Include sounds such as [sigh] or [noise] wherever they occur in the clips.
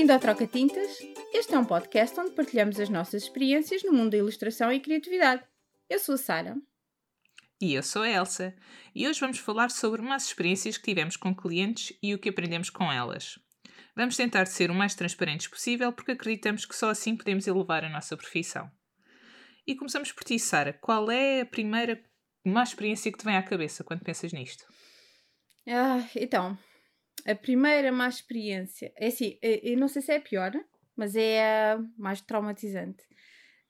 Bem-vindo ao Troca Tintas. Este é um podcast onde partilhamos as nossas experiências no mundo da ilustração e criatividade. Eu sou a Sara. E eu sou a Elsa. E hoje vamos falar sobre umas experiências que tivemos com clientes e o que aprendemos com elas. Vamos tentar ser o mais transparentes possível porque acreditamos que só assim podemos elevar a nossa profissão. E começamos por ti, Sara. Qual é a primeira má experiência que te vem à cabeça quando pensas nisto? Ah, então, a primeira má experiência. É assim, eh, eu não sei se é a pior, mas é a mais traumatizante.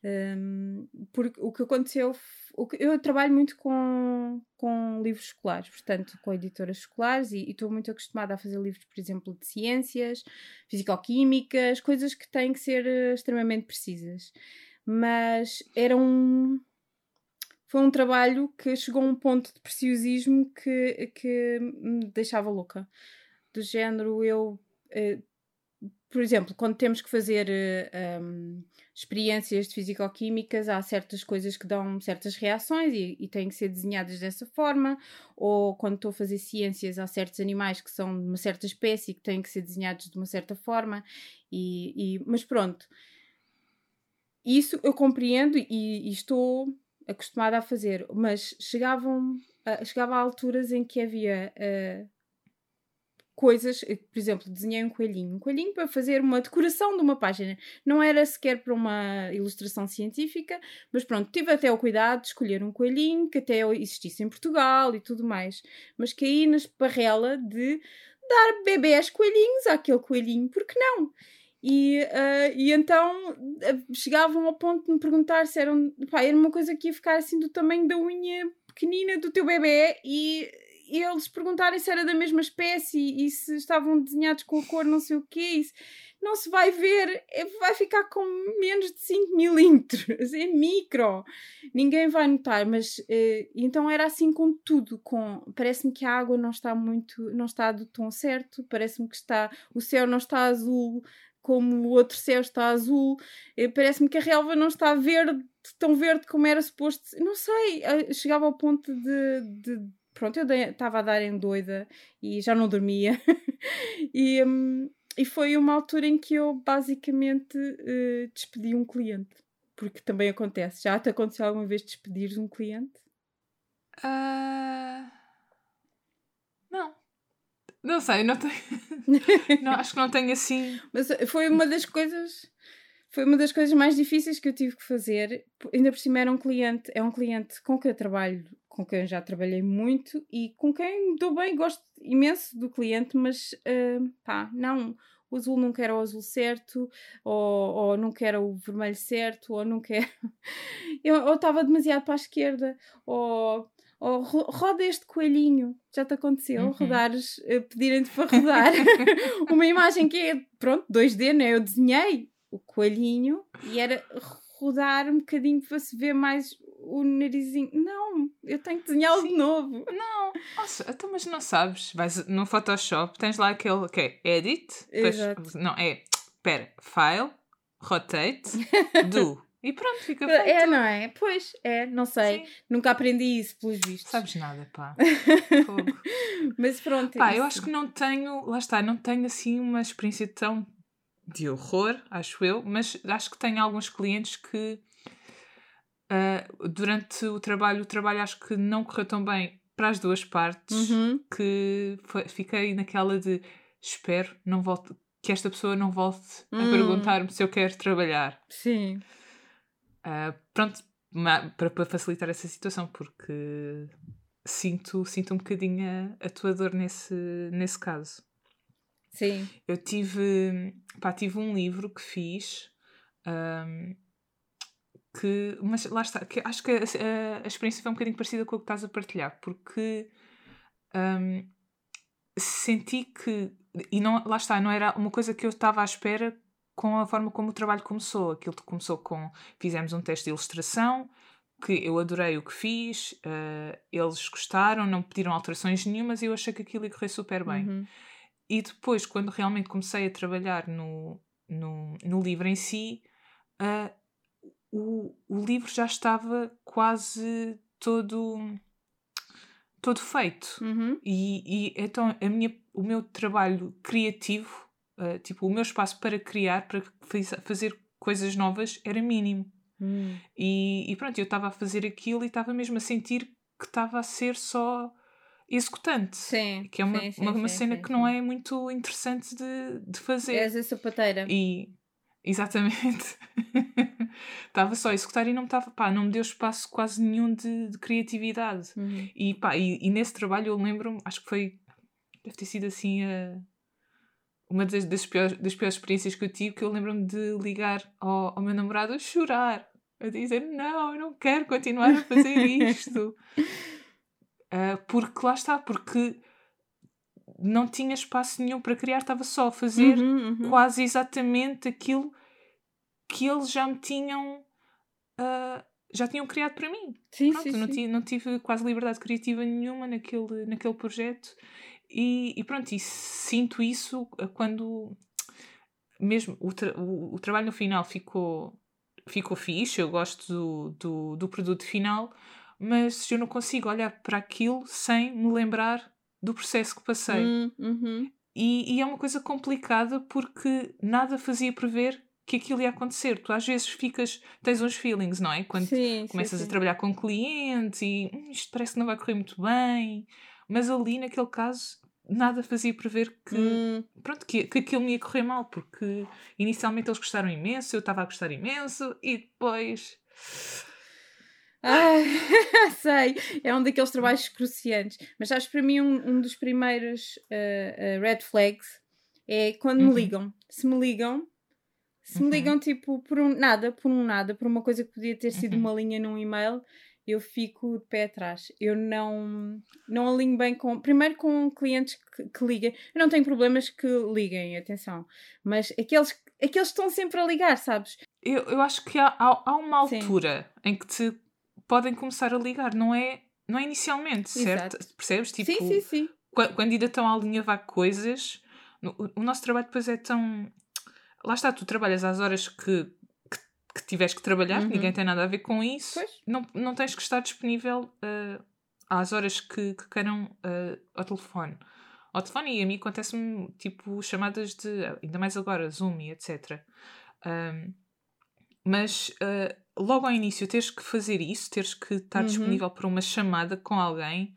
Um, porque o que aconteceu. O que, eu trabalho muito com, com livros escolares, portanto, com editoras escolares, e estou muito acostumada a fazer livros, por exemplo, de ciências, fisicoquímicas, coisas que têm que ser uh, extremamente precisas. Mas era um. Foi um trabalho que chegou a um ponto de preciosismo que, que me deixava louca do género eu. Uh, por exemplo, quando temos que fazer uh, um, experiências de fisicoquímicas, há certas coisas que dão certas reações e, e, têm que ser desenhadas dessa forma, ou quando estou a fazer ciências, há certos animais que são de uma certa espécie que têm que ser desenhados de uma certa forma, e, e mas pronto, isso eu compreendo e, e, estou acostumada a fazer, mas chegavam, uh, chegava a alturas em que havia uh, coisas, eh, por exemplo, desenhei um coelhinho, um coelhinho para fazer uma decoração de uma página. Não era sequer para uma ilustração científica, mas pronto, tive até o cuidado de escolher um coelhinho que até existisse em Portugal e tudo mais. Mas caí na esparrela de dar bebês coelhinhos àquele coelhinho, porque não? E, uh, e então uh, chegavam ao ponto de me perguntar se eram, pá, era uma coisa que ia ficar assim do tamanho da unha pequenina do teu bebê e e eles perguntarem se era da mesma espécie e se estavam desenhados com a cor não sei o quê. Isso não se vai ver, é, vai ficar com menos de 5 milímetros, [laughs] é micro, ninguém vai notar, mas uh, então era assim com tudo, com parece-me que a água não está muito, não está do tom certo, parece-me que está, o céu não está azul como o outro céu está azul, uh, parece-me que a relva não está verde, tão verde como era suposto, não sei, uh, chegava ao ponto de, de pronto, eu estava a dar em doida e já não dormia. [laughs] e, um, e foi uma altura em que eu basicamente uh, despedi um cliente. Porque também acontece. Já te aconteceu alguma vez despedir um cliente? Uh... Não. Não sei, não tenho. [laughs] não, acho que não tenho assim. Mas foi uma das coisas. Foi uma das coisas mais difíceis que eu tive que fazer. Ainda por cima era um cliente, é um cliente com quem eu trabalho com quem já trabalhei muito e com quem me dou bem, gosto imenso do cliente, mas uh, pá, não, o azul não quer o azul certo, ou, ou não quer o vermelho certo, ou não quer. [laughs] Eu estava demasiado para a esquerda, ou, ou roda este coelhinho, já te aconteceu, uhum. rodares, uh, pedirem-te para rodar [laughs] [laughs] uma imagem que é, pronto, 2D, né? Eu desenhei o coelhinho e era rodar um bocadinho para se ver mais o narizinho. Não, eu tenho que desenhá-lo de novo. Não, nossa, então, mas não sabes. Vais no Photoshop, tens lá aquele que é Edit. Depois, não, é. Espera, File, Rotate, [laughs] Do. E pronto, fica feito. É, não é? Pois, é, não sei. Sim. Nunca aprendi isso, pelos vistos. Sabes nada, pá. [laughs] Mas pronto. Pá, eu acho que não tenho, lá está, não tenho assim uma experiência tão de horror, acho eu, mas acho que tenho alguns clientes que Uh, durante o trabalho, o trabalho acho que não correu tão bem para as duas partes uhum. que foi, fiquei naquela de espero não volte, que esta pessoa não volte a hum. perguntar-me se eu quero trabalhar. Sim. Uh, pronto, para, para facilitar essa situação, porque sinto, sinto um bocadinho a, a tua dor nesse, nesse caso. Sim. Eu tive, pá, tive um livro que fiz. Um, que, mas lá está, que acho que a, a, a, experiência foi um bocadinho parecida com o que estás a partilhar, porque um, senti que, e não, lá está, não era uma coisa que eu estava à espera com a forma como o trabalho começou. Aquilo começou com, fizemos um teste de ilustração, que eu adorei o que fiz, uh, eles gostaram, não pediram alterações nenhumas e eu achei que aquilo ia correr super bem. Uhum. E depois, quando realmente comecei a trabalhar no, no, no livro em si, uh, o, o livro já estava quase todo todo feito uhum. e, e, então a minha, o meu trabalho criativo uh, tipo, o meu espaço para criar, para fazer coisas novas, era mínimo. Hum. E, e, pronto, eu estava a fazer aquilo e estava mesmo a sentir que estava a ser só executante. Sim. Que é uma, sim, sim, uma, uma sim, cena que não é muito interessante de, de fazer. És a sapateira. E exatamente. [laughs] Estava só a executar e não me estava, pá, não me deu espaço quase nenhum de, de criatividade. Uhum. E pá, e, e nesse trabalho eu lembro-me, acho que foi, deve ter sido assim a, uma das, das, piores, das piores experiências que eu tive, que eu lembro-me de ligar ao, ao meu namorado a chorar, a dizer, não, eu não quero continuar a fazer [laughs] isto. Ah, porque lá está, porque não tinha espaço nenhum para criar, estava só a fazer Uhum, uhum. quase exatamente aquilo que eles já me tinham ah, já tinham criado para mim. Sim, Pronto, sim, não, sim. Tive, não tive quase liberdade criativa nenhuma naquele, naquele projeto e, e pronto, e sinto isso quando mesmo o, tra o, o trabalho no final ficou, ficou fixe, eu gosto do, do, do produto final, mas eu não consigo olhar para aquilo sem me lembrar do processo que passei. Hum, uhum. E, e é uma coisa complicada porque nada fazia prever que aquilo ia acontecer. Tu às vezes ficas, tens uns feelings, não é? Quando Sim, começas sim, a sim. trabalhar com clientes e "Hum, isto parece que não vai correr muito bem, mas ali naquele caso nada fazia prever que, Hum, pronto, que, que aquilo me ia correr mal, porque inicialmente eles gostaram imenso, eu estava a gostar imenso e depois. Ai, [laughs] sei, é um daqueles trabalhos cruciantes. Mas acho que para mim um, um dos primeiros uh, uh, red flags é quando Uhum. me ligam. Se me ligam, se me Uhum. ligam tipo por um nada, por um nada, por uma coisa que podia ter sido Uhum. uma linha num e-mail, eu fico de pé atrás. Eu não, não alinho bem com. Primeiro com clientes que, que liguem. Eu não tenho problemas que liguem, atenção. Mas aqueles, aqueles que estão sempre a ligar, sabes? Eu, eu acho que há, há, há uma Sim. altura em que te podem começar a ligar, não é, não é inicialmente, certo? Exato. Percebes? Tipo, sim, sim, sim. qua- quando ainda estão a alinhavar coisas, no- o, o nosso trabalho depois é tão. Lá está, tu trabalhas às horas que, que, que tiveres que trabalhar, Uhum. ninguém tem nada a ver com isso, Pois. não, não tens que estar disponível ah, às horas que, que queiram ah, ao telefone. Ao telefone, e a mim acontece-me tipo chamadas de. ainda mais agora, Zoom e etc. Ahm, mas ah, logo ao início teres que fazer isso, teres que estar Uhum. disponível para uma chamada com alguém,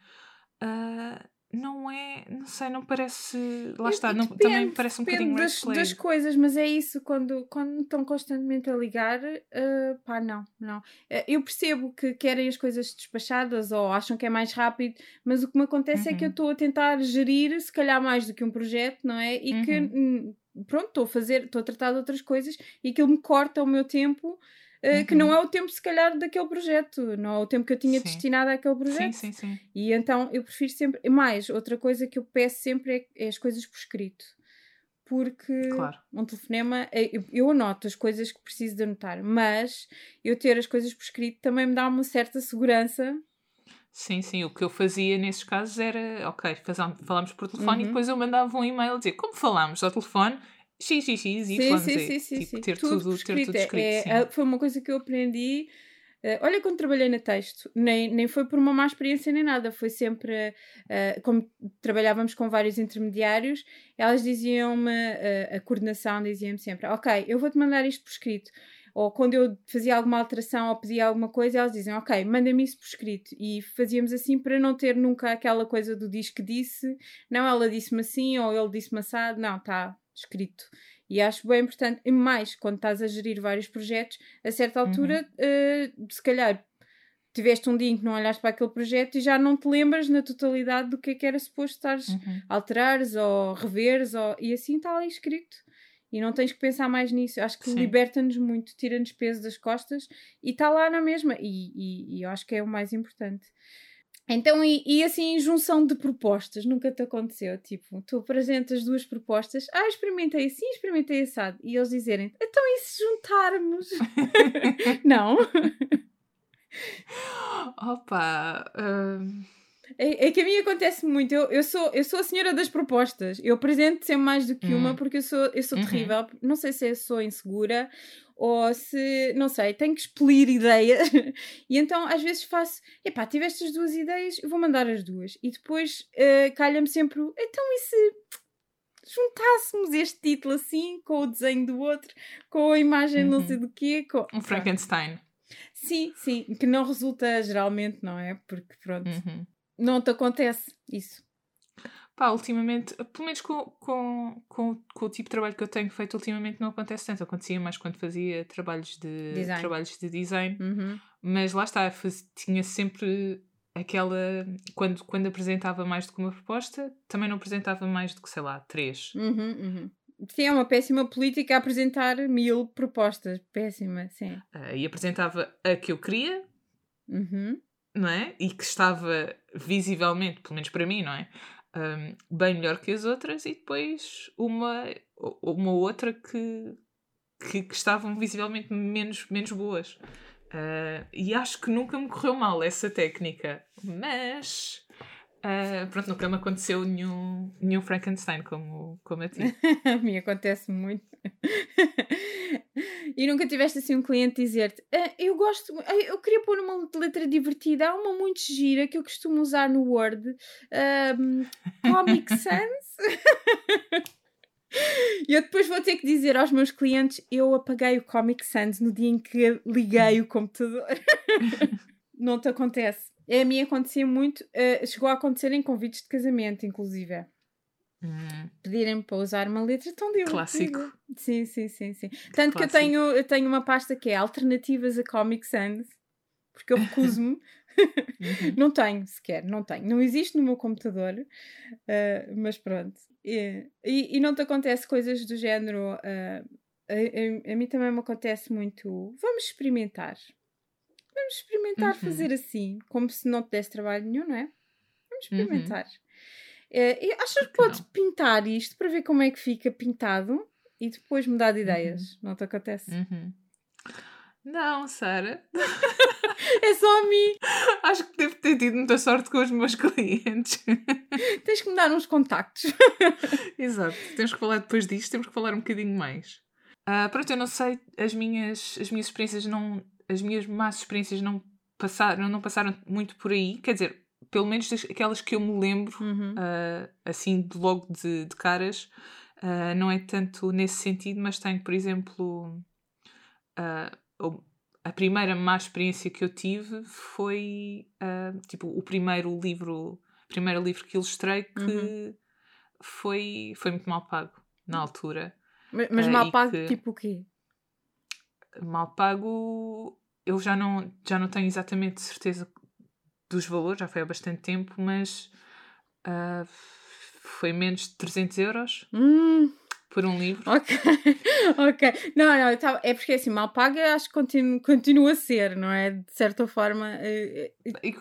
ah, não é, não sei, não parece. Lá está, não, Depende, também parece um bocadinho das, das coisas, mas é isso, quando, quando estão constantemente a ligar, eh, pá, não, não. Eh, eu percebo que querem as coisas despachadas ou acham que é mais rápido, mas o que me acontece é que eu Uhum. estou a tentar gerir, se calhar mais do que um projeto, não é? E que, Uhum. hum, pronto, estou a fazer, estou a tratar de outras coisas e aquilo me corta o meu tempo. eh, Que não Uhum. é o tempo, se calhar, daquele projeto, não é o tempo que eu tinha Sim. destinado àquele projeto. Sim, sim, sim. E então eu prefiro sempre. e Mais, outra coisa que eu peço sempre é, é as coisas por escrito. Porque Claro. um telefonema, é- eu, eu anoto as coisas que preciso de anotar, mas eu ter as coisas por escrito também me dá uma certa segurança. Sim, sim. O que eu fazia nesses casos era, ok, falámos por telefone e Uhum. depois eu mandava um e-mail dizer como falámos ao telefone, Sim, sim, sim, sim, tipo, sim. ter Tudo ter tudo escrito. É- é- foi uma coisa que eu aprendi. eh, olha, quando trabalhei na texto, nem, nem foi por uma má experiência nem nada, foi sempre, eh, como trabalhávamos com vários intermediários, elas diziam-me, a coordenação dizia-me sempre: Ok, eu vou-te mandar isto por escrito. Ou quando eu fazia alguma alteração ou pedia alguma coisa, elas dizem: Ok, manda-me isso por escrito. E fazíamos assim para não ter nunca aquela coisa do diz que disse, não, ela disse-me assim ou ele disse-me assado, não, está escrito. E acho bem importante, e mais quando estás a gerir vários projetos, a certa altura, eh, se calhar tiveste um dia em que não olhaste para aquele projeto e já não te lembras na totalidade do que é que era suposto estares Uhum. a alterares ou reveres, ou... e assim está ali escrito. E não tens que pensar mais nisso. Acho que liberta-nos muito, tira-nos peso das costas e está lá na mesma. E, e- e eu acho que é o mais importante. Então, e, e assim, junção de propostas, nunca te aconteceu? Tipo, tu apresentas duas propostas, ah, experimentei assim, experimentei assado, e eles dizerem, então e se juntarmos? [laughs] não? [laughs] Opa, hum, É, é que a mim acontece muito. Eu, eu, sou, eu sou a senhora das propostas. Eu apresento sempre mais do que uma Hum. porque eu sou, eu sou Uhum. terrível. Não sei se eu sou insegura ou se, não sei, tenho que expelir ideias. [laughs] e então às vezes faço, epá, tive estas duas ideias, eu vou mandar as duas. E depois eh, calha-me sempre então e se. juntássemos este título assim, com o desenho do outro, com a imagem não sei Uhum. do quê. Com... Um Frankenstein. Sim, sim, que não resulta geralmente, não é? Porque pronto, Uhum. Não te acontece isso. Pá, ultimamente, pelo menos com, com, com, com o tipo de trabalho que eu tenho feito, ultimamente não acontece tanto. Acontecia mais quando fazia trabalhos de Design. trabalhos de design. Uhum. Mas lá está, faz- tinha sempre aquela. Quando, quando apresentava mais do que uma proposta, também não apresentava mais do que, sei lá, três. Uhum, uhum. Sim, é uma péssima política apresentar mil propostas. Péssima, sim. Ah, e apresentava a que eu queria, Uhum. Não é? E que estava visivelmente, pelo menos para mim, não é? Ahm, bem melhor que as outras, e depois uma, uma outra que, que, que estavam visivelmente menos, menos boas. Ah, e acho que nunca me correu mal essa técnica, mas ah, pronto, nunca me aconteceu nenhum, nenhum Frankenstein como, como a ti. [laughs] A mim acontece muito. e nunca tiveste assim um cliente dizer-te: "Ah, Eu gosto, eu queria pôr uma letra divertida, há uma muito gira que eu costumo usar no Word, ahm, Comic [laughs] Sans. E eu depois vou ter que dizer aos meus clientes: eu apaguei o Comic Sans no dia em que liguei o computador. [laughs] Não te acontece. A mim acontecia muito, eh, chegou a acontecer em convites de casamento, inclusive. Hum, Pedirem-me para usar uma letra tão divertida. Clássico. Sim, sim, sim, sim. Tanto que eu tenho, eu tenho uma pasta que é alternativas a Comic Sans, porque eu recuso-me. uhum. [laughs] [laughs] não tenho sequer, não tenho. Não existe no meu computador, eh, mas pronto. E, e, e não te acontece coisas do género. eh, a, a- a mim também me acontece muito. Vamos experimentar. Vamos experimentar Uhum. fazer assim, como se não te desse trabalho nenhum, não é? Vamos Uhum. experimentar. Eh, e achas que que podes não? pintar isto para ver como é que fica pintado e depois mudar de ideias? Não te acontece? Uhum. Não, Sara. [laughs] É só a mim. Acho que devo ter tido muita sorte com os meus [laughs] clientes. Tens que me dar uns contactos. [laughs] Exato. Temos que falar depois disto, temos que falar um bocadinho mais. Ah, pronto, eu não sei, as minhas, as minhas experiências não. As minhas más experiências não passaram, não passaram muito por aí. Quer dizer, pelo menos aquelas que eu me lembro, Uhum. ah, assim, de logo de, de caras, ah, não é tanto nesse sentido, mas tenho, por exemplo, o- a primeira má experiência que eu tive foi tipo o primeiro livro, primeiro livro que ilustrei que Uhum. foi, foi muito mal pago na altura. Mas, mas mal pago, que- tipo o quê? Mal pago, eu já não, já não tenho exatamente certeza dos valores, já foi há bastante tempo, mas ah, foi menos de 300 euros Hum, por um livro. ok, [laughs] ok. Não, não, tava- é porque assim, mal paga acho que continua, continua a ser, não é? De certa forma. E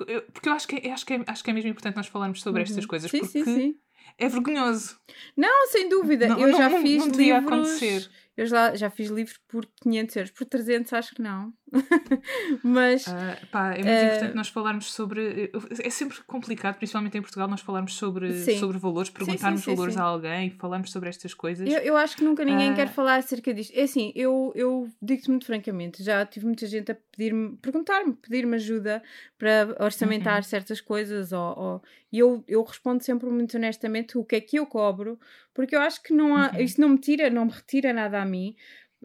eu- porque eu acho que, é- acho, que é, acho que é mesmo importante nós falarmos sobre estas uhum. coisas, Sim, porque sim, sim. é vergonhoso. Não, sem dúvida. Não- eu não- já não- fiz não livros. acontecer. Eu já, já fiz livros por 500 euros. Por 300 acho que não. [laughs] Mas. Ah, pá, é muito Eh, importante nós falarmos sobre. É sempre complicado, principalmente em Portugal, nós falarmos sobre, Sim. sobre valores, perguntarmos sim, valores sim. a alguém, falarmos sobre estas coisas. Eu, eu acho que nunca ninguém Ah. quer falar acerca disto. É assim, eu, eu digo-te muito francamente, já tive muita gente a pedir-me, perguntar-me, pedir-me ajuda para orçamentar Uhum. certas coisas, ou, ou- e eu, eu respondo sempre muito honestamente o que é que eu cobro, porque eu acho que não há, Uhum. isso não me tira, não me retira nada a mim.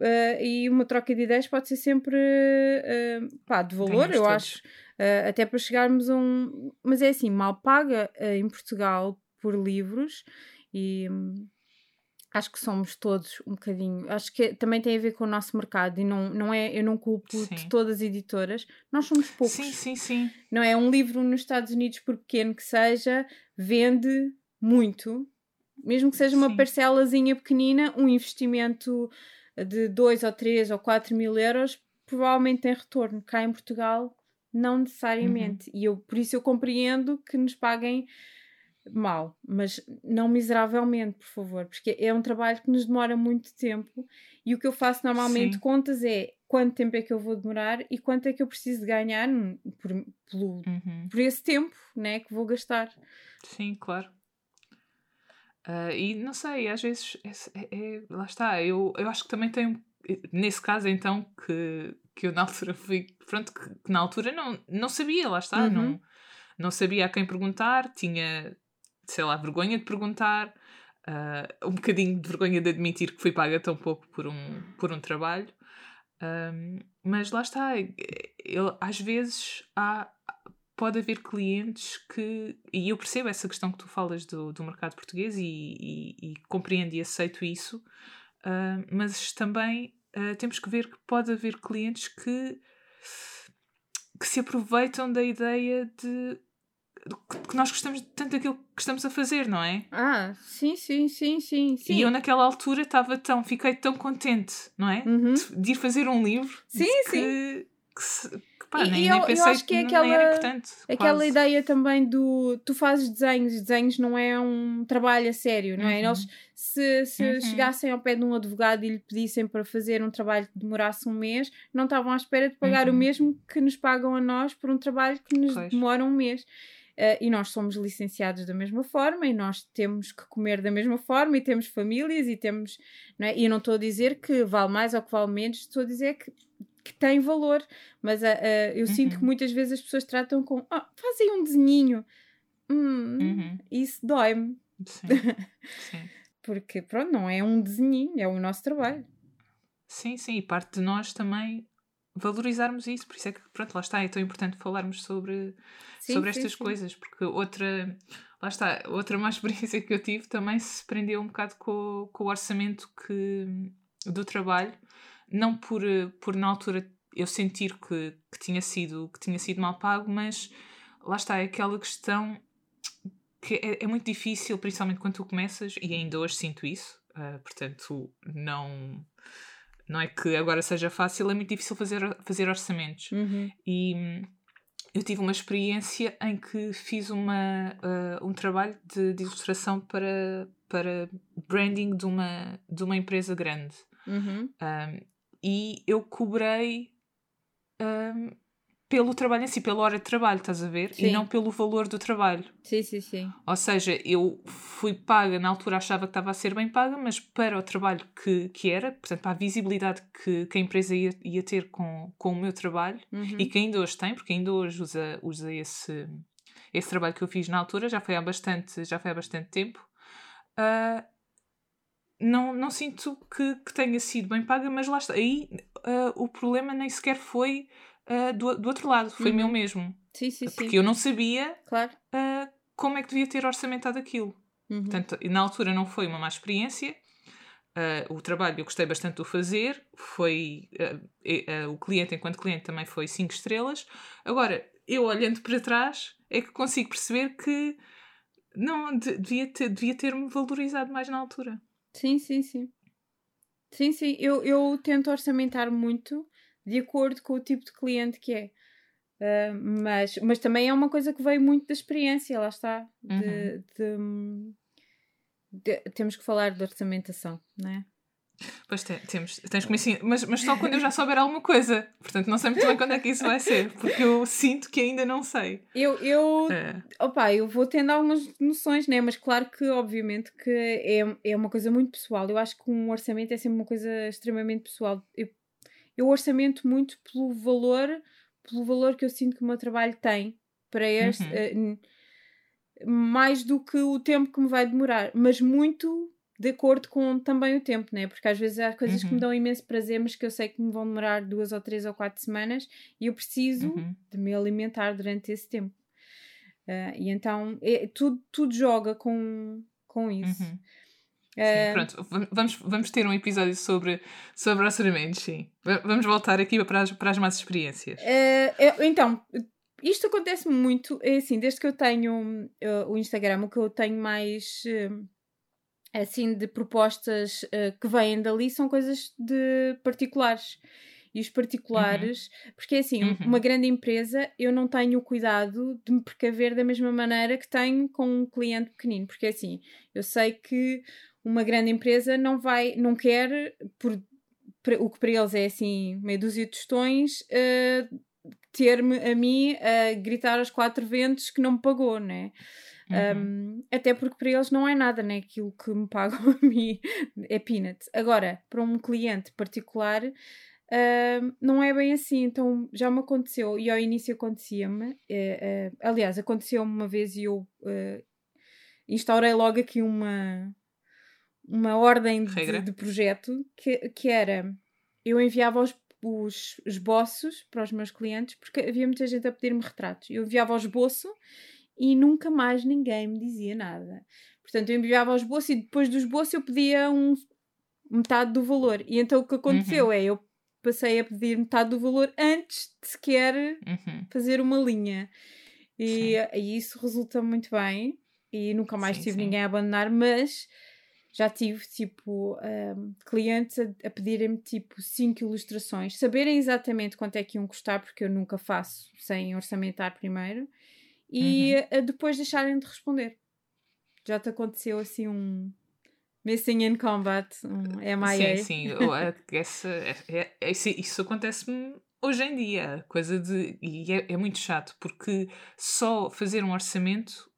ah, e uma troca de ideias pode ser sempre ah, pá, de valor, Ganhamos eu todos. acho, ah, até para chegarmos a um. Mas é assim, mal paga em Portugal por livros e hum, acho que somos todos um bocadinho. Acho que também tem a ver com o nosso mercado e não, não é. Eu não culpo Sim. de todas as editoras, nós somos poucos. Sim, sim, sim. Não é? Um livro nos Estados Unidos, por pequeno que seja, vende muito. Mesmo que seja uma Sim. parcelazinha pequenina, um investimento de 2 ou 3 ou 4 mil euros provavelmente tem retorno. Cá em Portugal, não necessariamente. E eu, por isso eu compreendo que nos paguem mal, mas não miseravelmente, por favor, porque é um trabalho que nos demora muito tempo e o que eu faço normalmente Sim. contas é quanto tempo é que eu vou demorar e quanto é que eu preciso ganhar por, pelo, Uhum. por esse tempo né, que vou gastar. Sim, claro. Ah, e não sei, às vezes, é, é- é- lá está, eu, eu acho que também tem, nesse caso então, que, que eu na [laughs] altura fui, pronto, que, que na altura não, não sabia, lá está, Uhum. não, não sabia a quem perguntar, tinha, sei lá, vergonha de perguntar, uh, um bocadinho de vergonha de admitir que fui paga tão pouco por um, por um trabalho. Um, mas lá está, eu, às vezes há, pode haver clientes que, e eu percebo essa questão que tu falas do, do mercado português e, e, e compreendo e aceito isso, uh, mas também uh, temos que ver que pode haver clientes que, que se aproveitam da ideia de que nós gostamos tanto daquilo que estamos a fazer, não é? Ah, sim, sim, sim, sim. sim. E eu naquela altura estava tão, fiquei tão contente, não é? Uhum. De, de, ir fazer um livro. Sim, que, sim. Que, pá, e, nem, eu, nem pensei eu acho que, é aquela. Aquela quase. ideia também do tu fazes desenhos, desenhos não é um trabalho a sério, não é? Uhum. Eles se, se uhum. chegassem ao pé de um advogado e lhe pedissem para fazer um trabalho que demorasse um mês, não estavam à espera de pagar uhum. o mesmo que nos pagam a nós por um trabalho que nos pois. demora um mês. Uh, e nós somos licenciados da mesma forma e nós temos que comer da mesma forma e temos famílias e temos. Não é? E eu não estou a dizer que vale mais ou que vale menos, estou a dizer que, que tem valor, mas uh, uh, eu uhum. sinto que muitas vezes as pessoas tratam com oh, fazem um desenhinho. Hum, uhum. Isso dói-me. Sim. [laughs] sim. Porque, pronto, não é um desenhinho, é o nosso trabalho. Sim, sim, e parte de nós também valorizarmos isso. Por isso é que, pronto, lá está, é tão importante falarmos sobre, sim, sobre estas coisas, porque outra, lá está, outra má [laughs] experiência que eu tive também se prendeu um bocado com, com o orçamento que, do trabalho, não por, por na altura eu sentir que, que, tinha sido, que tinha sido mal pago, mas lá está, é aquela questão que é, é muito difícil, principalmente quando tu começas, e ainda hoje sinto isso, uh, portanto, não não é que agora seja fácil, é muito difícil fazer, fazer orçamentos. Uhum. E hum, eu tive uma experiência em que fiz uma, uh, um trabalho de, de, ilustração para, para branding de uma, de uma empresa grande. Uhum. Um, e eu cobrei um, pelo trabalho em si, pela hora de trabalho, estás a ver? Sim. E não pelo valor do trabalho. Sim, sim, sim. Ou seja, eu fui paga, na altura achava que estava a ser bem paga, mas para o trabalho que, que era, portanto, para a visibilidade que, que a empresa ia, ia ter com, com o meu trabalho, uhum. e que ainda hoje tem, porque ainda hoje usa, usa esse, esse trabalho que eu fiz na altura, já foi há bastante, já foi há bastante tempo. Uh, não, não sinto que, que tenha sido bem paga, mas lá está. Aí uh, o problema nem sequer foi uh, do, do outro lado, foi uhum. meu mesmo. Sim, sim, Porque sim. eu não sabia claro. uh, como é que devia ter orçamentado aquilo. Uhum. Portanto, na altura não foi uma má experiência. O trabalho eu gostei bastante de o fazer, foi o cliente, enquanto cliente, também foi 5 estrelas. Agora, eu olhando para trás, é que consigo perceber que não devia ter, devia ter-me valorizado mais na altura. Sim, sim, sim. Sim, sim. Eu, eu tento orçamentar muito de acordo com o tipo de cliente que é. Uh, mas, mas também é uma coisa que veio muito da experiência, lá está. De, uhum. de, de, temos que falar de orçamentação, não é? Pois te, temos, tens ensinar, mas, mas só quando eu já souber alguma coisa. Portanto, não sei muito bem quando é que isso vai ser, porque eu sinto que ainda não sei. Eu, eu, é. opa, eu vou tendo algumas noções, né? mas claro que, obviamente, que é, é uma coisa muito pessoal. Eu acho que um orçamento é sempre uma coisa extremamente pessoal. Eu eu orçamento muito pelo valor, pelo valor que eu sinto que o meu trabalho tem para este, uhum. uh, mais do que o tempo que me vai demorar, mas muito de acordo com também o tempo, né? Porque às vezes há coisas uhum. que me uhum. dão imenso prazer, mas que eu sei que me vão demorar duas ou três ou quatro semanas e eu preciso uhum. de me alimentar durante esse tempo. Uh, e então é, tudo, tudo joga com, com isso. Uhum. Sim, é. pronto, vamos, vamos ter um episódio sobre, sobre orçamentos, sim. Vamos voltar aqui para as, para as más experiências. Uh, então, isto acontece muito, é assim, desde que eu tenho uh, o Instagram, o que eu tenho mais uh, assim de propostas que vêm dali são coisas de particulares. E os particulares, uhum. porque é assim, uhum. uma grande empresa, eu não tenho o cuidado de me precaver da mesma maneira que tenho com um cliente pequenino, porque é assim, eu sei que uma grande empresa não vai, não quer, por, o que para eles é assim, meia dúzia de tostões, uh, ter-me a mim a gritar aos quatro ventos que não me pagou, né? Uhum. Um, até porque para eles não é nada, né? Aquilo que me pagam [laughs] a mim é peanut. Agora, para um cliente particular, uh, não é bem assim. Então já me aconteceu, e ao início acontecia-me, uh, uh, aliás, aconteceu-me uma vez e eu instaurei logo aqui uma uma ordem de, de, projeto que, que era eu enviava os, os esboços para os meus clientes porque havia muita gente a pedir-me retratos. Eu enviava o esboço e nunca mais ninguém me dizia nada. Portanto, eu enviava o esboço e depois do esboço eu pedia um, metade do valor. E então o que aconteceu uhum. é eu passei a pedir metade do valor antes de sequer uhum. fazer uma linha. E, e, isso resulta muito bem. E nunca mais sim, tive sim. ninguém a abandonar, mas já tive tipo um, clientes a, a pedirem-me tipo 5 ilustrações, saberem exatamente quanto é que iam custar, porque eu nunca faço sem orçamentar primeiro, e uhum. depois deixarem de responder. Já te aconteceu assim um Missing in Combat, um MIA? Sim, sim, essa, é, é, é, isso acontece-me hoje em dia, coisa de. E é, é muito chato, porque só fazer um orçamento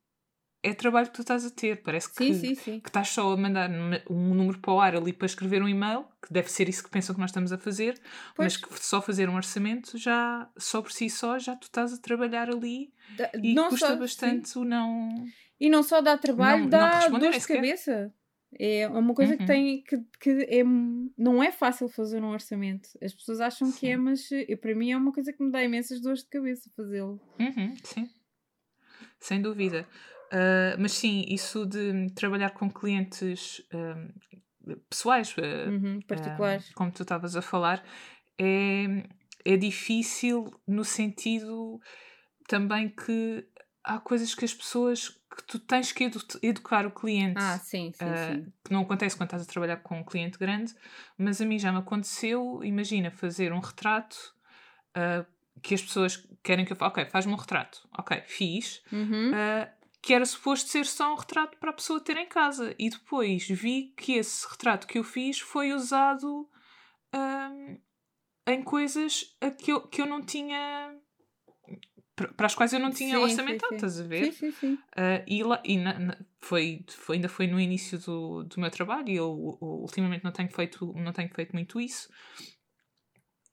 é trabalho que tu estás a ter. Parece que, sim, sim, que estás só a mandar um número para o ar ali para escrever um e-mail, que deve ser isso que pensam que nós estamos a fazer, pois. mas que só fazer um orçamento já, só por si só, já tu estás a trabalhar ali da, e custa só, bastante o não. E não só dá trabalho, não, dá não dor de cabeça. É uma coisa uhum. que tem que, que é, não é fácil fazer um orçamento. As pessoas acham que é, mas eu, para mim é uma coisa que me dá imensas dores de cabeça fazê-lo. Uhum, sim, sem dúvida. Uh, mas sim, isso de trabalhar com clientes uh, pessoais, uh, uhum, particulares, como tu estavas a falar, é, é difícil no sentido também que há coisas que as pessoas que tu tens que edu educar o cliente. Ah, sim, sim, sim. Que não acontece quando estás a trabalhar com um cliente grande, mas a mim já me aconteceu, imagina, fazer um retrato que as pessoas querem que eu faça. Ok, faz-me um retrato. Ok, fiz. Uhum que era suposto ser só um retrato para a pessoa ter em casa. E depois vi que esse retrato que eu fiz foi usado um, em coisas que eu, que eu não tinha. para as quais eu não tinha sim, orçamentado, sim. estás a ver? Sim, sim, sim. Uh, e lá, e na, na, foi, foi, ainda foi no início do, do meu trabalho e eu, eu, ultimamente não tenho feito, não tenho feito muito isso.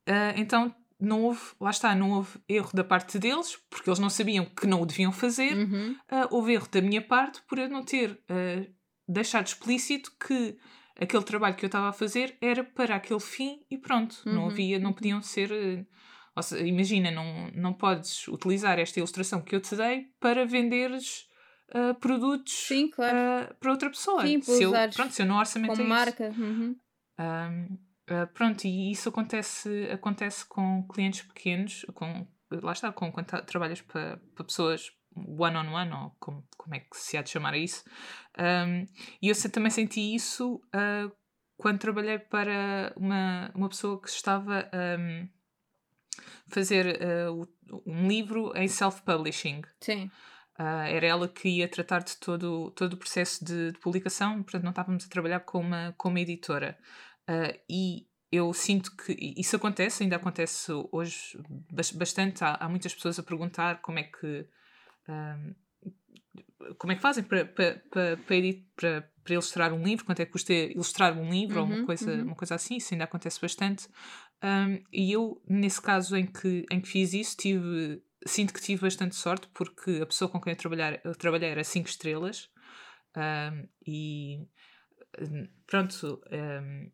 Uh, então não houve, lá está, não houve erro da parte deles, porque eles não sabiam que não o deviam fazer. Uhum. Uh, houve erro da minha parte por eu não ter uh, deixado explícito que aquele trabalho que eu estava a fazer era para aquele fim e pronto. Uhum. Não havia, não podiam ser. Uh, seja, imagina, não, não podes utilizar esta ilustração que eu te dei para venderes uh, produtos Sim, claro. para outra pessoa. Sim, se eu, pronto, se eu não orçamentei como marca. Uhum. Um, Uh, pronto, e isso acontece, acontece com clientes pequenos, com, lá está, com, quando trabalhas para, para pessoas one-on-one, -on -one, ou como, como é que se há de chamar a isso. Um, e eu também senti isso uh, quando trabalhei para uma, uma pessoa que estava a um, fazer uh, um livro em self-publishing. Sim. Uh, era ela que ia tratar de todo, todo o processo de, de, publicação, portanto não estávamos a trabalhar com uma, com uma editora. Uh, e eu sinto que isso acontece, ainda acontece hoje bastante. Há, há muitas pessoas a perguntar como é que. Um, como é que fazem para, para, para, para, para, ilustrar um livro? Quanto é que custa ilustrar um livro uhum, ou uma coisa, uhum. uma coisa assim? Isso ainda acontece bastante. Um, e eu, nesse caso em que, em que fiz isso, tive, sinto que tive bastante sorte porque a pessoa com quem eu, trabalhar, eu trabalhei era 5 estrelas. Um, e pronto, um,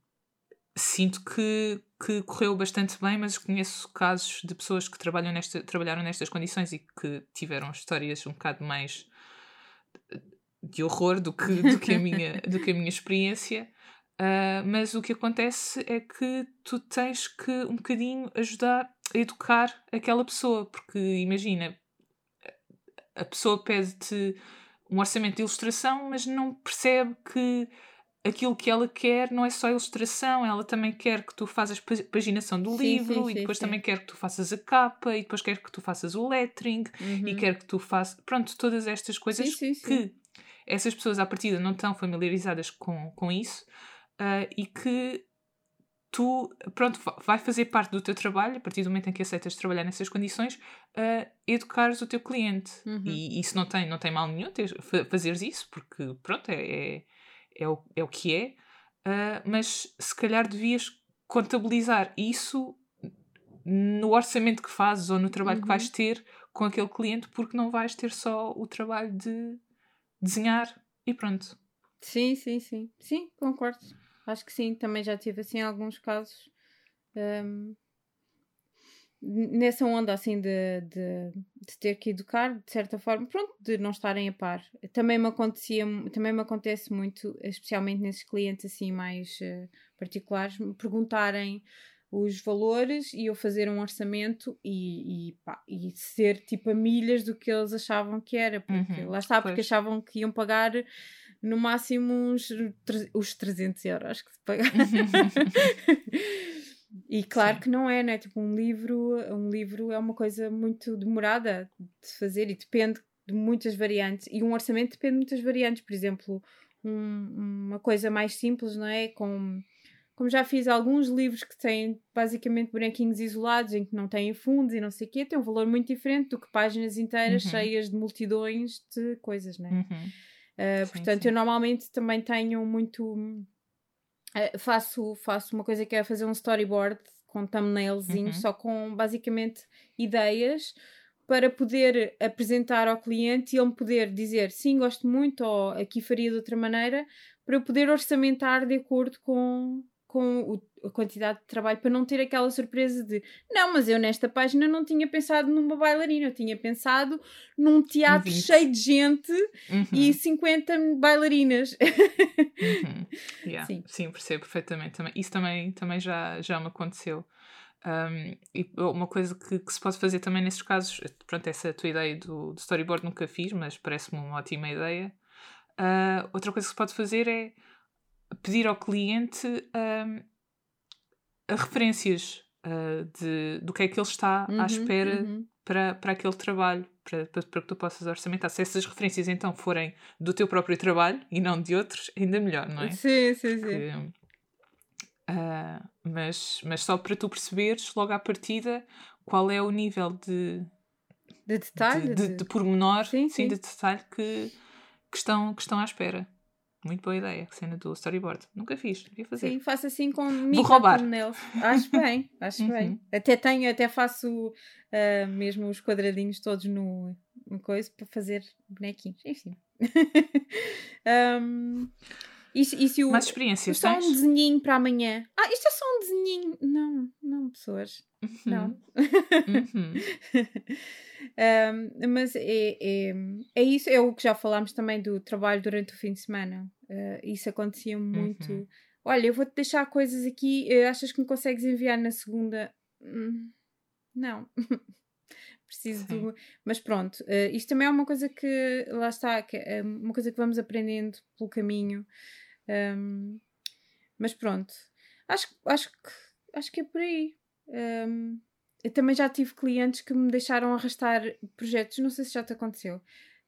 sinto que, que correu bastante bem, mas conheço casos de pessoas que trabalham nesta, trabalharam nestas condições e que tiveram histórias um bocado mais de horror do que, do que, a, minha, [laughs] do que a minha experiência. Uh, mas o que acontece é que tu tens que um bocadinho ajudar a educar aquela pessoa, porque imagina, a pessoa pede-te um orçamento de ilustração, mas não percebe que aquilo que ela quer não é só ilustração, ela também quer que tu faças paginação do sim, livro sim, e depois sim, também quer que tu faças a capa e depois quer que tu faças o lettering uhum. e quer que tu faças. Pronto, todas estas coisas que essas pessoas à partida não estão familiarizadas com, com isso uh, e que tu, pronto, vai fazer parte do teu trabalho, a partir do momento em que aceitas trabalhar nessas condições, uh, educares o teu cliente. Uhum. E isso não tem, não tem mal nenhum fazeres isso, porque, pronto, é, é é o, é o que é, uh, mas se calhar devias contabilizar isso no orçamento que fazes ou no trabalho uhum. que vais uhum. ter com aquele cliente, porque não vais ter só o trabalho de desenhar e pronto. Sim, sim, sim. Sim, concordo. Acho que sim, também já tive assim alguns casos. Um, nessa onda assim de, de, de, ter que educar de certa forma, pronto, de não estarem a par. Também me acontecia, também me acontece muito, especialmente nesses clientes assim mais uh, particulares, me perguntarem os valores e eu fazer um orçamento e, e, pá, e, ser tipo a milhas do que eles achavam que era, porque uhum, lá está, porque pois. achavam que iam pagar no máximo uns, os 300 euros que se pagaram. [laughs] E claro Sim. que não é, né? Tipo, um livro, um livro é uma coisa muito demorada de fazer e depende de muitas variantes. E um orçamento depende de muitas variantes. Por exemplo, um, uma coisa mais simples, não é? Com, como já fiz alguns livros que têm basicamente bonequinhos isolados, em que não têm fundos e não sei o quê, tem um valor muito diferente do que páginas inteiras uhum. cheias de multidões de coisas, né? Uhum. Uh, sim, portanto, sim. eu normalmente também tenho muito Uh, faço, faço uma coisa que é fazer um storyboard com thumbnailzinho, uhum. só com basicamente ideias para poder apresentar ao cliente e ele me poder dizer sim, gosto muito ou aqui faria de outra maneira, para eu poder orçamentar de acordo com, com o, a quantidade de trabalho para não ter aquela surpresa de não, mas eu nesta página não tinha pensado numa bailarina, eu tinha pensado num teatro cheio de gente uhum. e 50 bailarinas. Uhum. [laughs] Yeah. Sim. Sim, percebo perfeitamente. Isso também, também já, já me aconteceu. Um, e uma coisa que, que, se pode fazer também nesses casos, pronto, essa tua ideia do, do storyboard nunca fiz, mas parece-me uma ótima ideia. Uh, outra coisa que se pode fazer é pedir ao cliente um, referências uh, de, do que é que ele está uhum, à espera uhum. para, para aquele trabalho, para, para, para, que tu possas orçamentar. Se essas referências então forem do teu próprio trabalho e não de outros, ainda melhor, não é? Sim, sim, Porque, sim. Uh, mas, mas só para tu perceberes logo à partida qual é o nível de, de detalhe, de, de, de, pormenor, sim, sim. sim, de detalhe que, que, estão, que estão à espera. Muito boa ideia, cena do storyboard. Nunca fiz, devia fazer. Sim, faço assim com Vou roubar. Acho bem, acho uhum. bem. Até tenho, até faço uh, mesmo os quadradinhos todos no, no coisa para fazer bonequinhos. Enfim. [laughs] um, isso, isso, Mais experiências, Só tens? um desenhinho para amanhã. Ah, isto é só um desenhinho. Não, não, pessoas. Uhum. Não. Uhum. [laughs] um, mas é, é, é isso, é o que já falámos também do trabalho durante o fim de semana. Uh, isso acontecia muito. Uhum. Olha, eu vou-te deixar coisas aqui. Uh, achas que me consegues enviar na segunda? Hum, não. [laughs] Preciso Sim. do. Mas pronto, uh, isto também é uma coisa que. Lá está, que é uma coisa que vamos aprendendo pelo caminho. Um, mas pronto, acho, acho, que, acho que é por aí. Um, eu também já tive clientes que me deixaram arrastar projetos, não sei se já te aconteceu.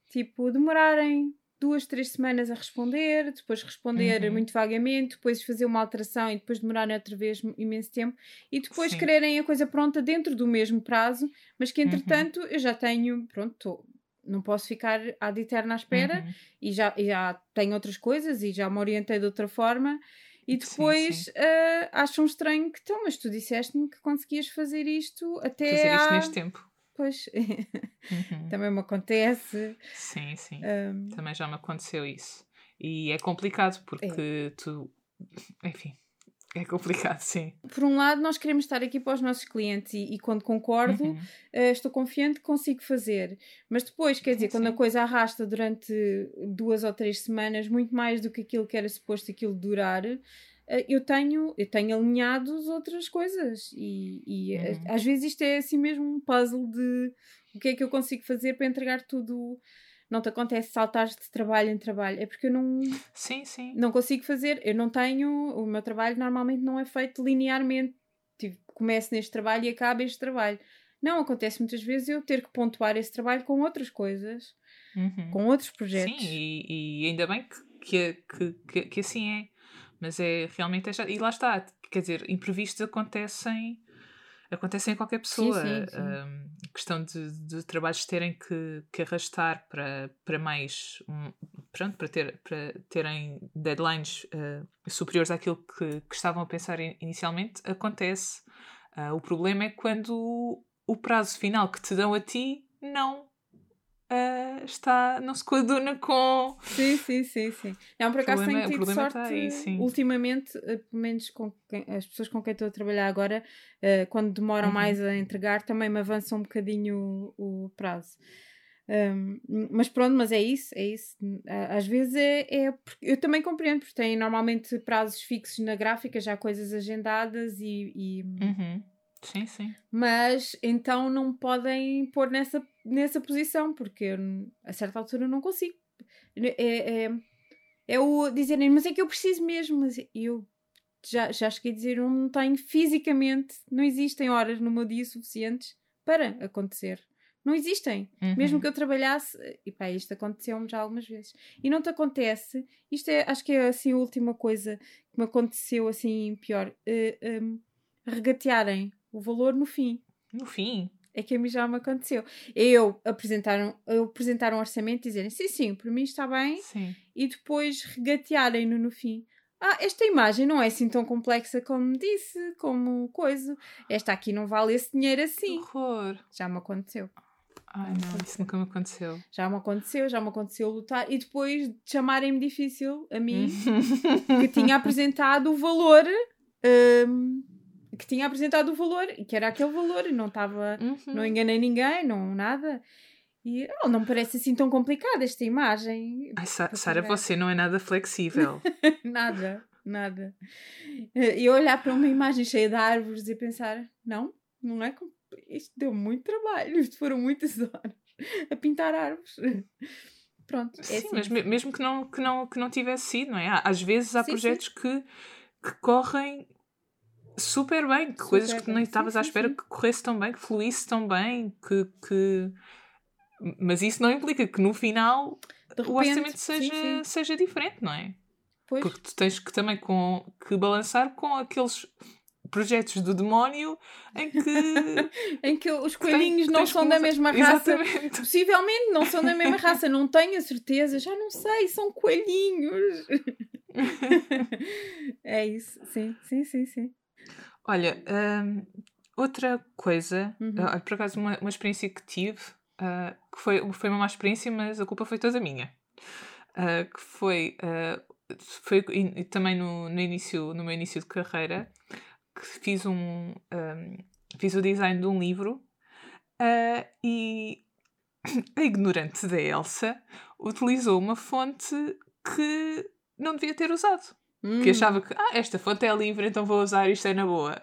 Tipo, demorarem duas, três semanas a responder, depois responder uhum. muito vagamente, depois fazer uma alteração e depois demorarem outra vez imenso tempo e depois Sim. quererem a coisa pronta dentro do mesmo prazo, mas que uhum. entretanto uhum. eu já tenho, pronto, não posso ficar ad eterna à espera uhum. e já, já tenho outras coisas e já me orientei de outra forma e depois sim, sim. Uh, acham estranho que então, mas tu disseste-me que conseguias fazer isto até fazer isto neste tempo Pois, uhum. [laughs] também me acontece. Sim, sim. Um... Também já me aconteceu isso. E é complicado porque é. tu. Enfim, é complicado, [laughs] sim. Por um lado, nós queremos estar aqui para os nossos clientes e, e quando concordo, uhum. uh, estou confiante que consigo fazer. Mas depois, quer dizer, sim, quando sim. a coisa arrasta durante duas ou três semanas, muito mais do que aquilo que era suposto aquilo durar, eh, eu tenho, eu tenho alinhados outras coisas e, e uhum. às vezes isto é assim mesmo um puzzle de o que é que eu consigo fazer para entregar tudo. Não te acontece saltar de trabalho em trabalho, é porque eu não, sim, sim. não consigo fazer. Eu não tenho, o meu trabalho normalmente não é feito linearmente. Tipo, começo neste trabalho e acabo este trabalho. Não, acontece muitas vezes eu ter que pontuar esse trabalho com outras coisas, uhum. com outros projetos. Sim, e, e ainda bem que, que, que, que assim é mas é realmente. É e lá está, quer dizer, imprevistos acontecem acontecem em qualquer pessoa. Sim, sim, sim. Um, questão de, de trabalhos terem que, que arrastar para, para mais. Um, pronto, para, ter, para terem deadlines uh, superiores àquilo que, que estavam a pensar inicialmente, acontece. Uh, o problema é quando o prazo final que te dão a ti não uh, está, não se coaduna com. Sim, sim, sim, sim. Não, por acaso tenho tido sorte aí, ultimamente, eh, pelo menos com quem, as pessoas com quem estou a trabalhar agora, uh, quando demoram uhum. mais a entregar, também me avançam um bocadinho o, o prazo. Um, mas pronto, mas é isso, é isso. Às vezes é, é eu também compreendo, porque têm normalmente prazos fixos na gráfica, já coisas agendadas e, e... Uhum. Sim, sim. Mas então não podem pôr nessa, nessa posição, porque a certa altura não consigo. É, é, é o dizerem, mas é que eu preciso mesmo, mas eu já, já cheguei a dizer, não tenho fisicamente, não existem horas no meu dia suficientes para acontecer. Não existem. Uhum. Mesmo que eu trabalhasse, e pá, isto aconteceu-me já algumas vezes. E não te acontece, isto é, acho que é assim a última coisa que me aconteceu assim pior. Uh, eh, um, regatearem o valor no fim. No fim? É que a mim já me aconteceu. Eu apresentar um, eu apresentar um orçamento e dizerem sim, sim, para mim está bem. Sim. E depois regatearem-no no fim. Ah, esta imagem não é assim tão complexa como disse, como coisa. Esta aqui não vale esse dinheiro assim. Horror. Já me aconteceu. Ai não, isso nunca me aconteceu. Já me aconteceu, já me aconteceu lutar e depois chamarem-me difícil a mim que tinha apresentado o valor um, que tinha apresentado o valor e que era aquele valor e não estava, uhum. não enganei ninguém, não nada. E oh, não me parece assim tão complicada esta imagem. Ai, Sara, você não é nada flexível. [laughs] nada, nada. E olhar para uma imagem cheia de árvores e pensar, não, não é. Isto deu muito trabalho, isto foram muitas [laughs] horas a pintar árvores. Pronto. É Sim, assim. mas mesmo que não, que, não, que não tivesse sido, não é? Às vezes há sim, projetos sim. Que, que correm super bem, que super coisas que não estavas à espera que corresse tão bem, que fluísse tão bem, que, que... mas isso não implica que no final repente, o orçamento seja, sim, sim. seja diferente, não é? Pois. Porque tu tens que também com, que balançar com aqueles projetos do demónio em que [laughs] em que os coelhinhos não são da mesma raça Exatamente. possivelmente não são da [laughs] mesma raça não tenho a certeza já não sei são coelhinhos [laughs] é isso sim sim sim sim Olha, um, outra coisa, uhum. uh, por acaso, uma, uma experiência que tive, uh, que foi, foi uma má experiência, mas a culpa foi toda minha. Uh, que foi, foi in, também no, no, início, no meu início de carreira, que fiz um, um fiz o design de um livro e a ignorante da Elsa utilizou uma fonte que não devia ter usado. Hum. Que achava que, ah, esta fonte é livre, então vou usar isto é na boa.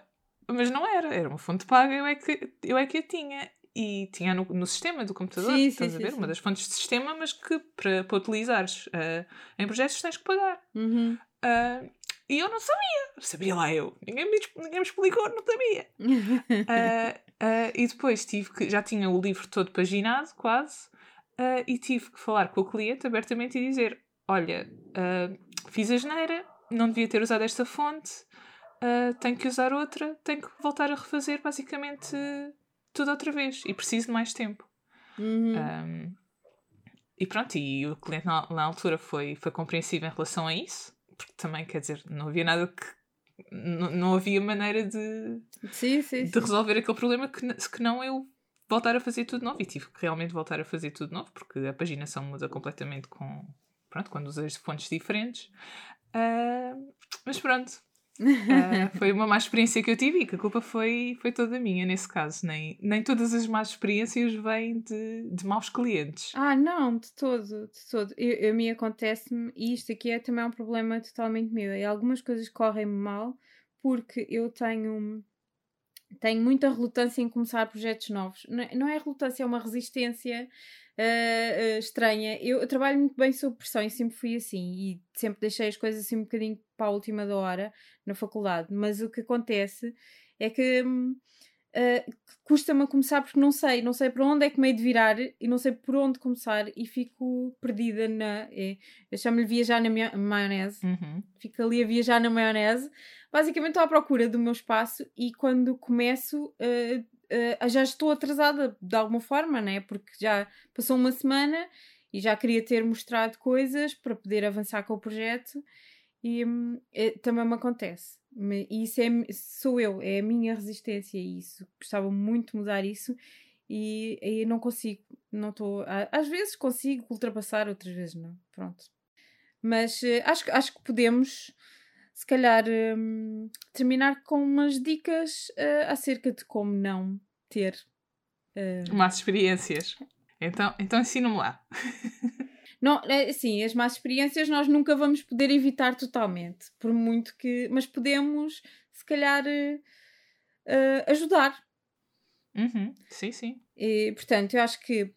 Mas não era, era uma fonte paga, eu é que, eu é que a tinha. E tinha no, no sistema do computador, sim, estás sim, a ver? Sim, uma das fontes de sistema, mas que para, para utilizares uh, em projetos tens que pagar. Uhum. Uh, e eu não sabia, sabia lá eu, ninguém me, ninguém me explicou, não sabia. uh, [laughs] e depois tive que, já tinha o livro todo paginado, quase, e tive que falar com o cliente abertamente e dizer: Olha, fiz a geneira, não devia ter usado esta fonte, uh, tenho que usar outra, tenho que voltar a refazer basicamente tudo outra vez e preciso de mais tempo. Uhum. Um, e pronto, e o cliente na, na, altura foi, foi compreensivo em relação a isso, porque também, quer dizer, não havia nada que. Não, não havia maneira de, sim, sim, de resolver aquele problema que, que não eu voltar a fazer tudo novo. E tive que realmente voltar a fazer tudo novo, porque a paginação muda completamente com. Pronto, quando usas fontes diferentes. Uh, mas pronto. Uh, [laughs] foi uma má experiência que eu tive e que a culpa foi, foi toda minha nesse caso. Nem, nem todas as más experiências vêm de, de maus clientes. Ah, não, de todo, de todo. Eu, a mim acontece-me, e isto aqui é também um problema totalmente meu. E algumas coisas correm-me mal porque eu tenho tenho muita relutância em começar projetos novos. Não é, é relutância, é uma resistência uh, uh, estranha. Eu, eu, trabalho muito bem sob pressão e sempre fui assim. E sempre deixei as coisas assim um bocadinho para a última da hora na faculdade. Mas o que acontece é que. Uh, custa-me a começar porque não sei, não sei para onde é que me hei de virar e não sei por onde começar e fico perdida na. É, eu chamo-lhe viajar na maionese, uhum. fico ali a viajar na maionese. Basicamente estou à procura do meu espaço e quando começo uh, uh, já estou atrasada de alguma forma, né? Porque já passou uma semana e já queria ter mostrado coisas para poder avançar com o projeto e hum, é, também me acontece. E isso é, sou eu, é a minha resistência a isso. Gostava muito de mudar isso e, e não consigo, não estou. Às vezes consigo ultrapassar, outras vezes não. Pronto. Mas uh, acho, acho que podemos, se calhar, um, terminar com umas dicas uh, acerca de como não ter uh... más experiências. Então, então ensina-me lá. [laughs] Não, é, assim, as más experiências nós nunca vamos poder evitar totalmente, por muito que. Mas podemos, se calhar, uh, uh, ajudar. Uhum. Sim, sim. E, portanto, eu acho que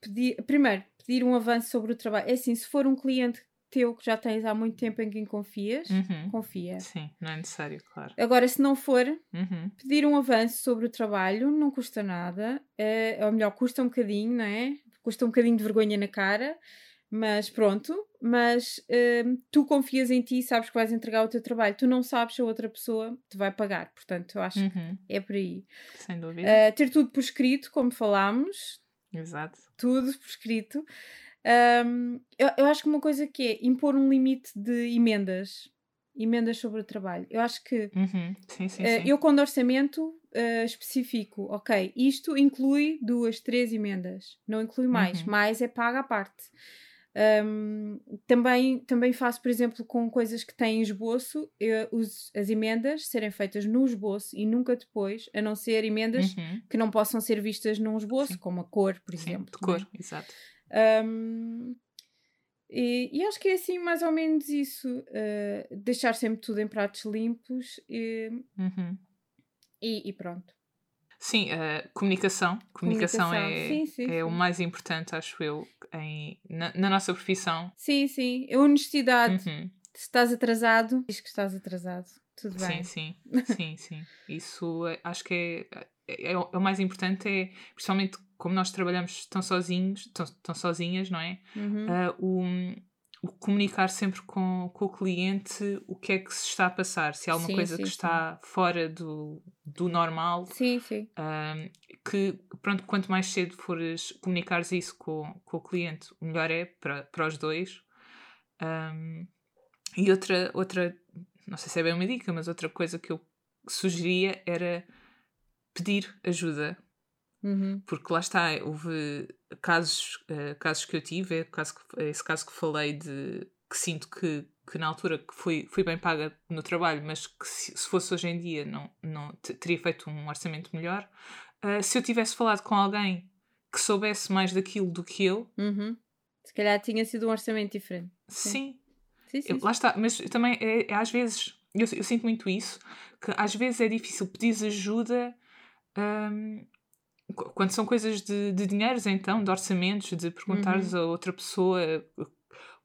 pedir, primeiro, pedir um avanço sobre o trabalho. É assim, se for um cliente teu que já tens há muito tempo em quem confias, uhum. confia. Sim, não é necessário, claro. Agora, se não for, uhum. pedir um avanço sobre o trabalho não custa nada, é, ou melhor, custa um bocadinho, não é? Custa um bocadinho de vergonha na cara, mas pronto, mas hum, tu confias em ti, sabes que vais entregar o teu trabalho, tu não sabes se a outra pessoa te vai pagar, portanto, eu acho uhum. que é por aí. Sem dúvida. Uh, ter tudo por escrito, como falámos. Exato. Tudo por escrito. Um, eu, eu acho que uma coisa que é impor um limite de emendas. Emendas sobre o trabalho. Eu acho que uhum. sim, sim, uh, sim. eu, quando orçamento, uh, especifico, ok, isto inclui duas, três emendas, não inclui mais, uhum. mais é paga à parte. Um, também, também faço, por exemplo, com coisas que têm esboço, eu uso as emendas serem feitas no esboço e nunca depois, a não ser emendas uhum. que não possam ser vistas num esboço, Sim. como a cor, por Sim, exemplo. De cor, é? exato. Um, e, e, acho que é assim mais ou menos isso. Uh, deixar sempre tudo em pratos limpos e, uhum. e, e pronto. Sim, uh, comunicação. Comunicação, comunicação. é, sim, sim, é sim. o mais importante, acho eu, em, na, na nossa profissão. Sim, sim. A honestidade. Uhum. Se estás atrasado, diz que estás atrasado. Tudo bem. Sim, sim. [laughs] sim, sim. Isso é, acho que é, é, é, o mais importante, é, principalmente como nós trabalhamos tão sozinhos, tão, tão sozinhas, não é? Uhum. Uh, o o comunicar sempre com, com o cliente o que é que se está a passar, se há alguma sim, coisa sim, que sim. está fora do, do normal. Sim, sim. Um, que, pronto, quanto mais cedo fores comunicares isso com, com o cliente, o melhor é para, para os dois. Um, e outra, outra, não sei se é bem uma dica, mas outra coisa que eu sugeria era pedir ajuda Uhum. Porque lá está, houve casos, uh, casos que eu tive, é caso que, esse caso que falei de que sinto que, que na altura que fui, fui bem paga no trabalho, mas que se, se fosse hoje em dia não, não teria feito um orçamento melhor. Uh, se eu tivesse falado com alguém que soubesse mais daquilo do que eu, uhum. se calhar tinha sido um orçamento diferente. Sim. Sim. sim, sim, lá está, mas também é, é às vezes, eu, eu, sinto muito isso, que às vezes é difícil pedir ajuda. Um, quando são coisas de, de dinheiros, então, de orçamentos, de perguntares uhum. a outra pessoa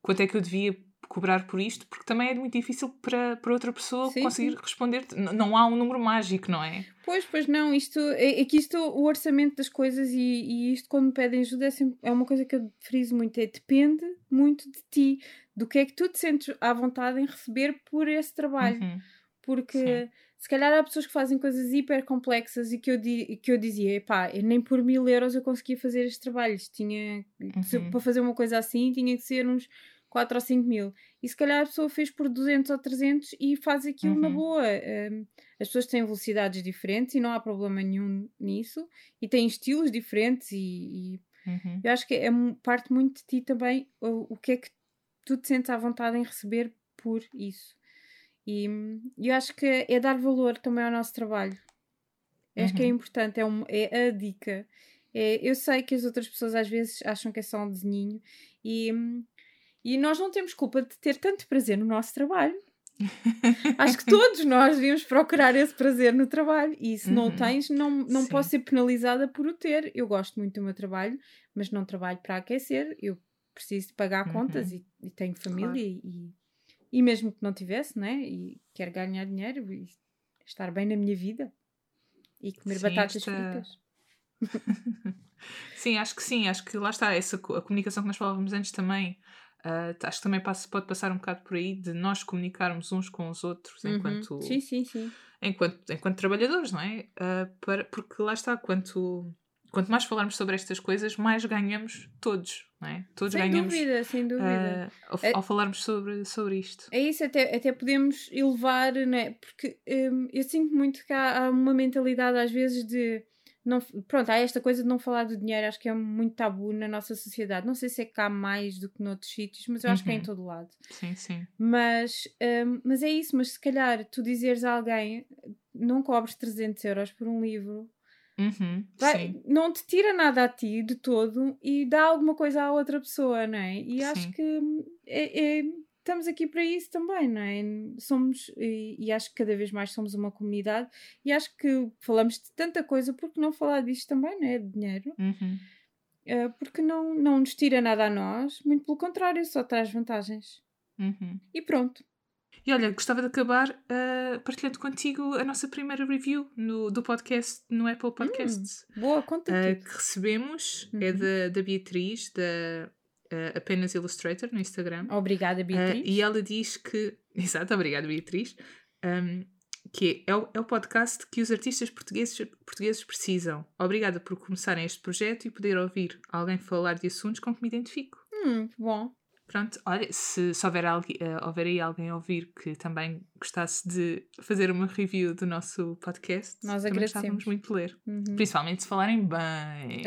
quanto é que eu devia cobrar por isto, porque também é muito difícil para, para outra pessoa sim, conseguir sim. responder. Não há um número mágico, não é? Pois, pois não. Isto, é, é que isto, o orçamento das coisas e, e isto quando me pedem ajuda é, sempre, é uma coisa que eu friso muito. É depende muito de ti, do que é que tu te sentes à vontade em receber por esse trabalho. Uhum. Porque... Sim se calhar há pessoas que fazem coisas hiper complexas e que eu, di que eu dizia, pá, nem por mil euros eu conseguia fazer este trabalho. Tinha, uhum. Para fazer uma coisa assim tinha que ser uns 4 ou 5 mil. E se calhar a pessoa fez por 200 ou 300 e faz aquilo uhum. na boa. Um, as pessoas têm velocidades diferentes e não há problema nenhum nisso. E têm estilos diferentes e, e uhum. eu acho que é parte muito de ti também o, o que é que tu te sentes à vontade em receber por isso. E eu acho que é dar valor também ao nosso trabalho. Uhum. Acho que é importante, é, um, é a dica. É, eu sei que as outras pessoas às vezes acham que é só um desenho e, e nós não temos culpa de ter tanto prazer no nosso trabalho. [laughs] Acho que todos nós devíamos procurar esse prazer no trabalho e se uhum. não o tens, não, não posso ser penalizada por o ter. Eu gosto muito do meu trabalho, mas não trabalho para aquecer. Eu preciso de pagar uhum. contas e, e, tenho família claro. e, e mesmo que não tivesse, né? E quero ganhar dinheiro e estar bem na minha vida e comer sim, batatas esta... fritas. [laughs] sim, acho que sim, acho que lá está, essa a comunicação que nós falávamos antes também. Uh, acho que também passa, pode passar um bocado por aí de nós comunicarmos uns com os outros uhum. enquanto, sim, sim, sim. Enquanto, enquanto trabalhadores, não é? Uh, para, porque lá está, quanto, quanto mais falarmos sobre estas coisas, mais ganhamos todos, não é? Todos sem ganhamos. Dúvida, sem dúvida, uh, ao, é, ao, falarmos sobre, sobre isto. É isso, até, até podemos elevar, não é? Porque um, eu sinto muito que há, há, uma mentalidade às vezes de não, pronto, há esta coisa de não falar do dinheiro, acho que é muito tabu na nossa sociedade. Não sei se é cá mais do que noutros sítios, mas eu acho que é em Uhum. todo lado. Sim, sim. Mas, hum, mas é isso, mas se calhar tu dizeres a alguém não cobres 300 euros por um livro, Uhum, vai- não te tira nada a ti de todo e dá alguma coisa à outra pessoa, não é? E acho Sim. que hum, é- é- estamos aqui para isso também, não é? Somos, e, e acho que cada vez mais somos uma comunidade e acho que falamos de tanta coisa, porque não falar disto também, não é? De dinheiro. Uhum. Uh, porque não, não nos tira nada a nós, muito pelo contrário, só traz vantagens. Uhum. E pronto. E olha, gostava de acabar ah, partilhando contigo a nossa primeira review no, do podcast no Apple Podcasts. Boa, conta ah, tudo. que recebemos é Uhum. da, da Beatriz, da ah, Apenas Illustrator, no Instagram. Obrigada, Beatriz. e ela diz que. [laughs] Exato, obrigada, Beatriz. Ahm, que é, o, é o podcast que os artistas portugueses, portugueses precisam. Obrigada por começarem este projeto e poder ouvir alguém falar de assuntos com que me identifico. Hum, bom. Pronto, olha, se, se houver, alguém, eh, houver aí alguém a ouvir que também gostasse de fazer uma review do nosso podcast, Nós agradecemos. muito de ler. Uhum. Principalmente se falarem bem.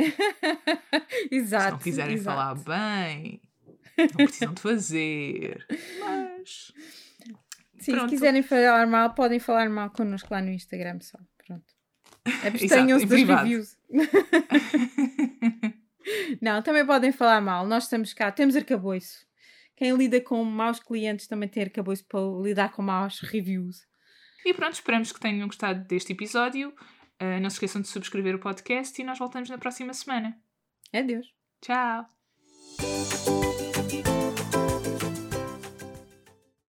exato. [laughs] se não quiserem exato. falar bem, não precisam de fazer. Mas. Sim, Pronto. se quiserem falar mal, podem falar mal connosco lá no Instagram só. Pronto. [laughs] Abstenham-se das reviews. [laughs] Não, também podem falar mal. Nós estamos cá, temos arcabouço. Quem lida com maus clientes também tem arcabouço para lidar com maus reviews. E pronto, esperamos que tenham gostado deste episódio. Eh, não se esqueçam de subscrever o podcast e nós voltamos na próxima semana. Adeus. Tchau!